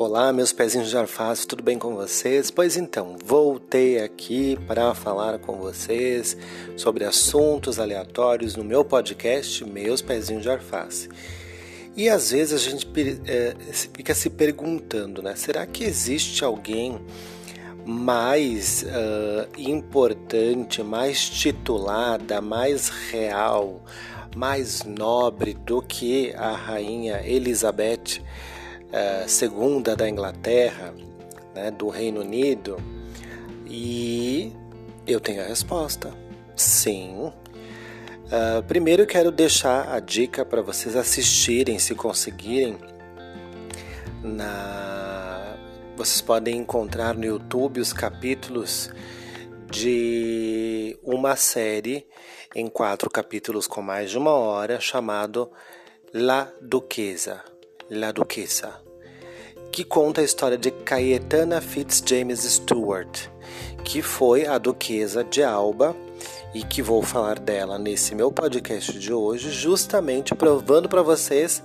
Olá, meus pezinhos de alface, tudo bem com vocês? Pois então, voltei aqui para falar com vocês sobre assuntos aleatórios no meu podcast Meus Pezinhos de Alface. E às vezes a gente é, fica se perguntando, né? Será que existe alguém mais uh, importante, mais titulada, mais real, mais nobre do que a rainha Elizabeth? Uh, segunda da Inglaterra, né, do Reino Unido? E eu tenho a resposta: sim. Uh, primeiro, quero deixar a dica para vocês assistirem, se conseguirem. Na... Vocês podem encontrar no YouTube os capítulos de uma série em quatro capítulos com mais de uma hora chamado La Duquesa. La Duquesa, que conta a história de Caetana Fitzjames Stewart, que foi a Duquesa de Alba e que vou falar dela nesse meu podcast de hoje, justamente provando para vocês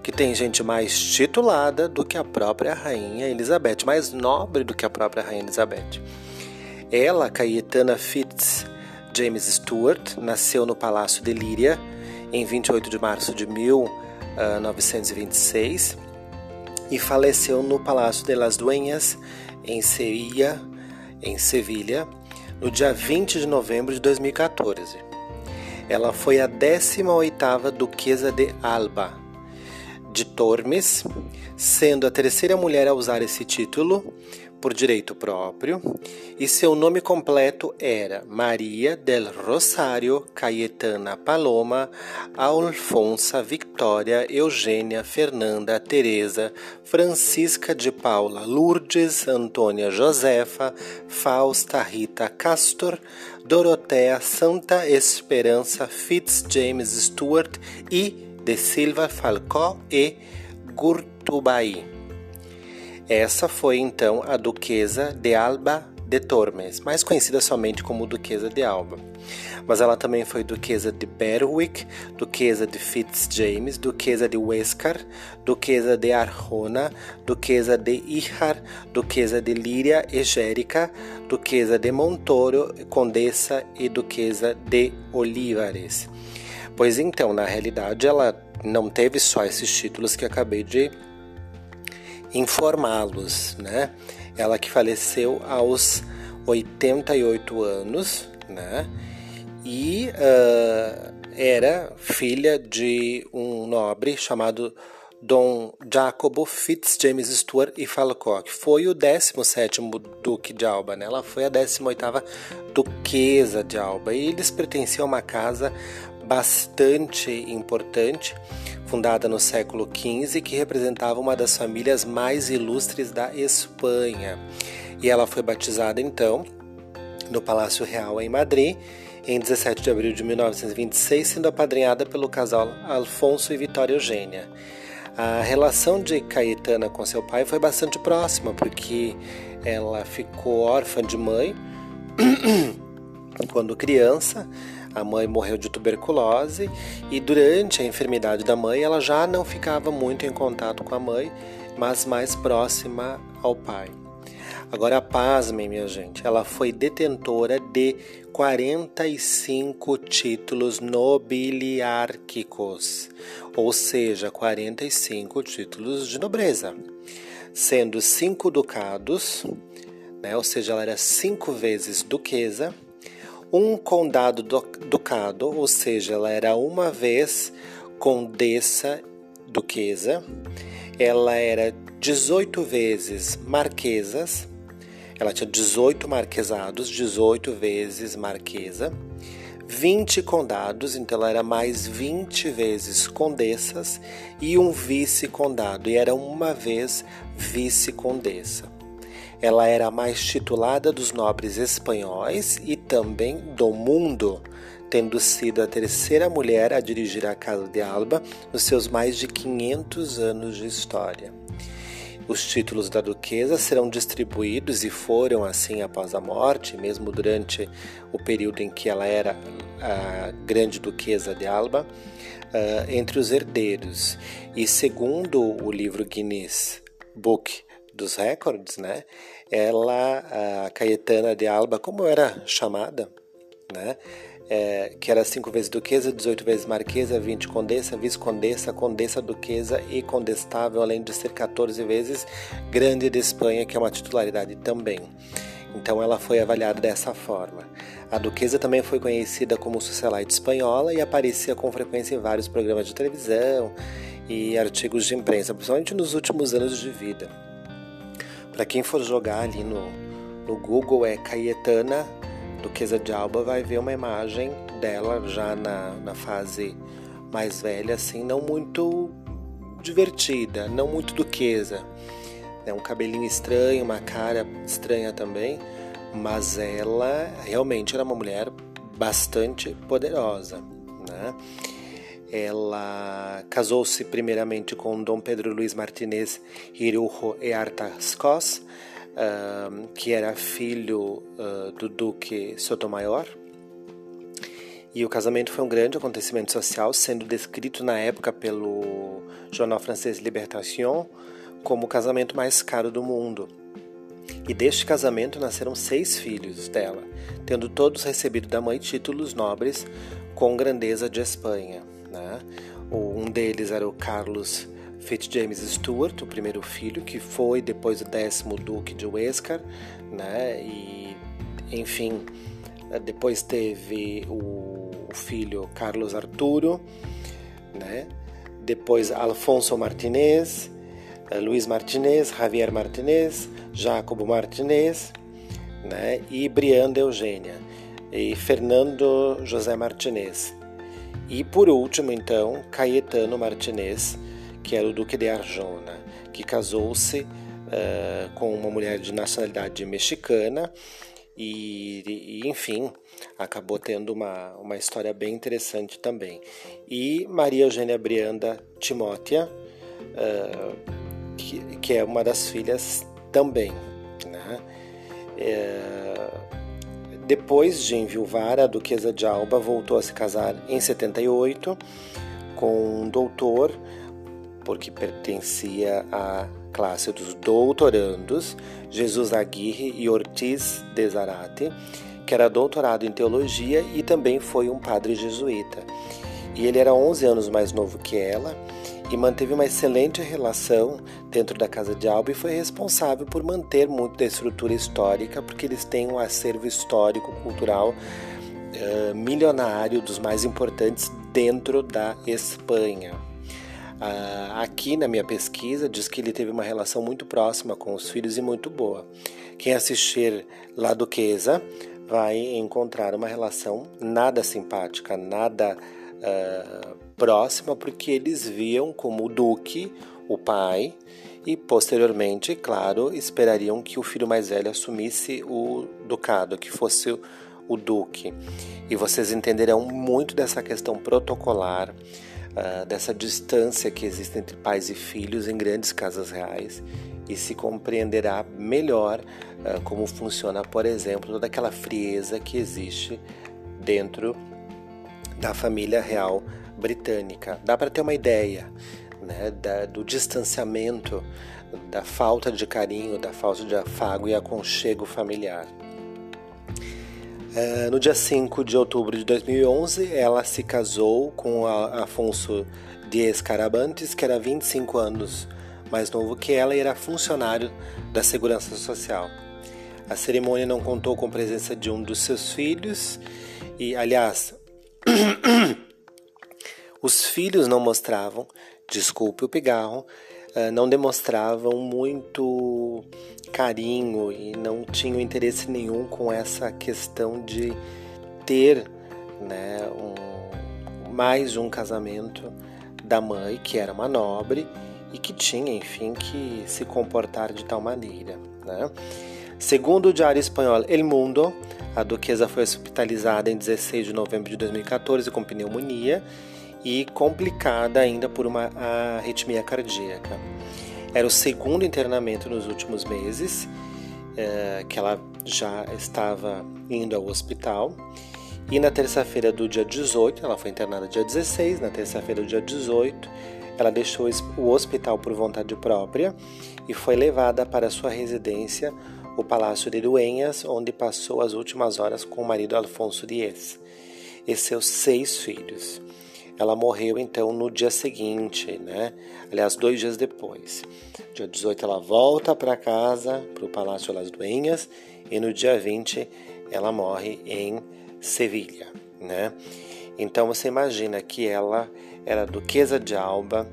que tem gente mais titulada do que a própria Rainha Elizabeth, mais nobre do que a própria Rainha Elizabeth. Ela, Caetana Fitzjames Stewart, nasceu no Palácio de Líria em 28 de março de 1000 1926 e faleceu no Palácio de las Dueñas, em Sevilla, em Sevilha, no dia 20 de novembro de 2014. Ela foi a 18ª Duquesa de Alba, de Tormes, sendo a terceira mulher a usar esse título por direito próprio, e seu nome completo era Maria del Rosário Cayetana Paloma Alfonsa Victoria Eugênia Fernanda Teresa Francisca de Paula Lourdes Antônia Josefa Fausta Rita Castor Dorotea Santa Esperança Fitzjames Stuart e de Silva Falcó e Gurtubai. Essa foi então a Duquesa de Alba de Tormes, mais conhecida somente como Duquesa de Alba. Mas ela também foi Duquesa de Berwick, Duquesa de Fitzjames, Duquesa de Huescar, Duquesa de Arjona, Duquesa de Ijar, Duquesa de Líria Egérica, Duquesa de Montoro, Condessa e Duquesa de Olivares. Pois então, na realidade, ela não teve só esses títulos que acabei de informá-los, né? Ela que faleceu aos 88 anos, né? E uh, era filha de um nobre chamado Dom Jacobo Fitzjames Stuart e Falcock. Foi o 17º Duque de Alba, né? Ela foi a 18ª Duquesa de Alba. E eles pertenciam a uma casa bastante importante, fundada no século XV, que representava uma das famílias mais ilustres da Espanha. E ela foi batizada então no Palácio Real em Madrid em 17 de abril de 1926, sendo apadrinhada pelo casal Alfonso e Vitória Eugênia. A relação de Caetana com seu pai foi bastante próxima, porque ela ficou órfã de mãe quando criança, a mãe morreu de tuberculose e durante a enfermidade da mãe ela já não ficava muito em contato com a mãe, mas mais próxima ao pai. Agora pasmem, minha gente, ela foi detentora de 45 títulos nobiliárquicos, ou seja, 45 títulos de nobreza, sendo cinco ducados, né, ou seja, ela era cinco vezes duquesa, um condado ducado, ou seja, ela era uma vez condessa duquesa, ela era 18 vezes marquesas, ela tinha 18 marquesados, 18 vezes marquesa, 20 condados, então ela era mais 20 vezes condessas e um vice-condado, e era uma vez vice-condessa. Ela era a mais titulada dos nobres espanhóis e também do mundo, tendo sido a terceira mulher a dirigir a Casa de Alba nos seus mais de 500 anos de história. Os títulos da duquesa serão distribuídos e foram assim após a morte, mesmo durante o período em que ela era a grande duquesa de Alba, ah, entre os herdeiros. E segundo o livro Guinness Book dos recordes, né? Ela, a Caetana de Alba, como era chamada, né? É, que era cinco vezes duquesa, 18 vezes marquesa, 20 condessa, vice-condessa, condessa, duquesa e condestável, além de ser 14 vezes grande de Espanha, que é uma titularidade também. Então ela foi avaliada dessa forma. A duquesa também foi conhecida como socialite espanhola e aparecia com frequência em vários programas de televisão e artigos de imprensa, principalmente nos últimos anos de vida. Para quem for jogar ali no, no Google é Cayetana Duquesa de Alba, vai ver uma imagem dela já na, na fase mais velha, assim, não muito divertida, não muito duquesa. É um cabelinho estranho, uma cara estranha também, mas ela realmente era uma mulher bastante poderosa, né? Ela casou-se primeiramente com Dom Pedro Luiz Martinez Hirujo e Artascos, uh, que era filho uh, do Duque Sotomayor. E o casamento foi um grande acontecimento social, sendo descrito na época pelo jornal francês Libération como o casamento mais caro do mundo. E deste casamento nasceram seis filhos dela, tendo todos recebido da mãe títulos nobres com grandeza de Espanha. Né? Um deles era o Carlos Fitzjames Stuart, o primeiro filho, que foi depois o décimo duque de Wescar, né? E, enfim, depois teve o filho Carlos Arturo, né? Depois Alfonso Martinez, Luiz Martinez, Javier Martinez, Jacobo Martinez, né? E Brianda Eugênia e Fernando José Martinez. E por último, então, Caetano Martinez, que era o Duque de Arjona, que casou-se uh, com uma mulher de nacionalidade mexicana e, e, enfim, acabou tendo uma, uma história bem interessante também. E Maria Eugênia Brianda Timótea, uh, que, que, é uma das filhas também. Né? É, depois de enviuvar, a Duquesa de Alba voltou a se casar em 78 com um doutor, porque pertencia à classe dos doutorandos, Jesus Aguirre e Ortiz de Zarate, que era doutorado em teologia e também foi um padre jesuíta. E ele era 11 anos mais novo que ela e manteve uma excelente relação dentro da Casa de Alba e foi responsável por manter muito da estrutura histórica, porque eles têm um acervo histórico, cultural uh, milionário, dos mais importantes dentro da Espanha. Uh, aqui na minha pesquisa diz que ele teve uma relação muito próxima com os filhos e muito boa. Quem assistir La Duquesa vai encontrar uma relação nada simpática, nada uh, próxima, porque eles viam como o duque, o pai, e posteriormente, claro, esperariam que o filho mais velho assumisse o ducado, que fosse o duque. E vocês entenderão muito dessa questão protocolar, uh, dessa distância que existe entre pais e filhos em grandes casas reais e se compreenderá melhor uh, como funciona, por exemplo, toda aquela frieza que existe dentro da família real britânica. Dá para ter uma ideia né, da, do distanciamento, da falta de carinho, da falta de afago e aconchego familiar. Uh, no dia 5 de outubro de 2011, ela se casou com Afonso Dias Carabantes, que era 25 anos mais novo que ela e era funcionário da Segurança Social. A cerimônia não contou com a presença de um dos seus filhos e, aliás, Os filhos não mostravam, desculpe o pigarro, eh, não demonstravam muito carinho e não tinham interesse nenhum com essa questão de ter né, um, mais um casamento da mãe, que era uma nobre e que tinha, enfim, que se comportar de tal maneira. Né? Segundo o diário espanhol El Mundo, a duquesa foi hospitalizada em 16 de novembro de 2014 com pneumonia e complicada ainda por uma arritmia cardíaca. Era o segundo internamento nos últimos meses é, que ela já estava indo ao hospital E na terça-feira do dia 18, ela foi internada dia 16, na terça-feira do dia 18, ela deixou o hospital por vontade própria e foi levada para sua residência, o Palácio de Duenhas, onde passou as últimas horas com o marido Alfonso Dias e seus seis filhos. Ela morreu então no dia seguinte, né? Aliás, dois dias depois. Dia 18 ela volta para casa, para o Palácio das Duenhas, e no dia 20 ela morre em Sevilha, né? Então você imagina que ela era duquesa de Alba,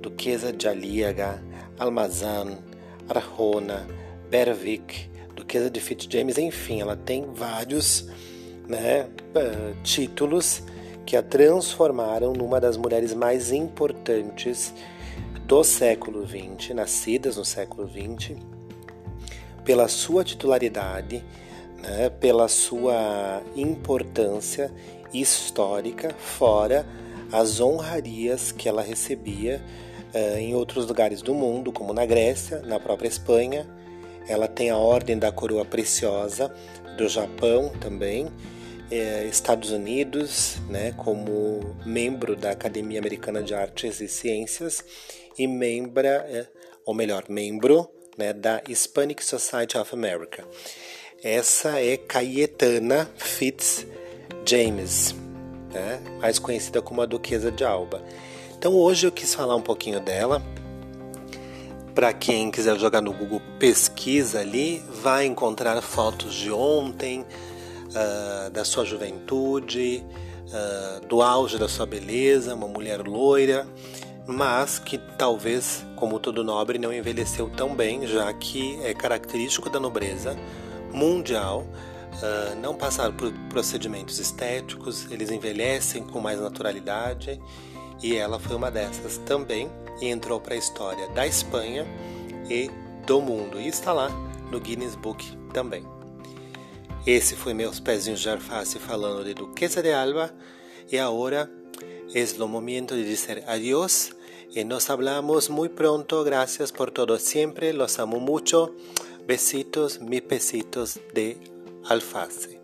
duquesa de Aliaga, Almazan, Arjona, Berwick, duquesa de Fitzjames, enfim, ela tem vários né, eh, títulos que a transformaram numa das mulheres mais importantes do século XX, nascidas no século XX, pela sua titularidade, né, pela sua importância histórica, fora as honrarias que ela recebia uh, em outros lugares do mundo, como na Grécia, na própria Espanha. Ela tem a Ordem da Coroa Preciosa do Japão também, eh, Estados Unidos, né, como membro da Academia Americana de Artes e Ciências e membra, eh, ou melhor, membro né, da Hispanic Society of America. Essa é Cayetana Fitz James, né? mais conhecida como a Duquesa de Alba. Então hoje eu quis falar um pouquinho dela. Para quem quiser jogar no Google pesquisa ali, vai encontrar fotos de ontem, uh, da sua juventude, uh, do auge da sua beleza, uma mulher loira, mas que talvez, como todo nobre, não envelheceu tão bem, já que é característico da nobreza mundial uh, não passar por procedimentos estéticos, eles envelhecem com mais naturalidade e ela foi uma dessas também e entrou para a história da Espanha e do mundo e está lá no Guinness Book também. Esse foi meus pezinhos de alface falando de Duquesa de Alba e agora é o momento de dizer adiós y nos hablamos muy pronto. Gracias por todo siempre. Los amo mucho. Besitos, mis besitos de alface.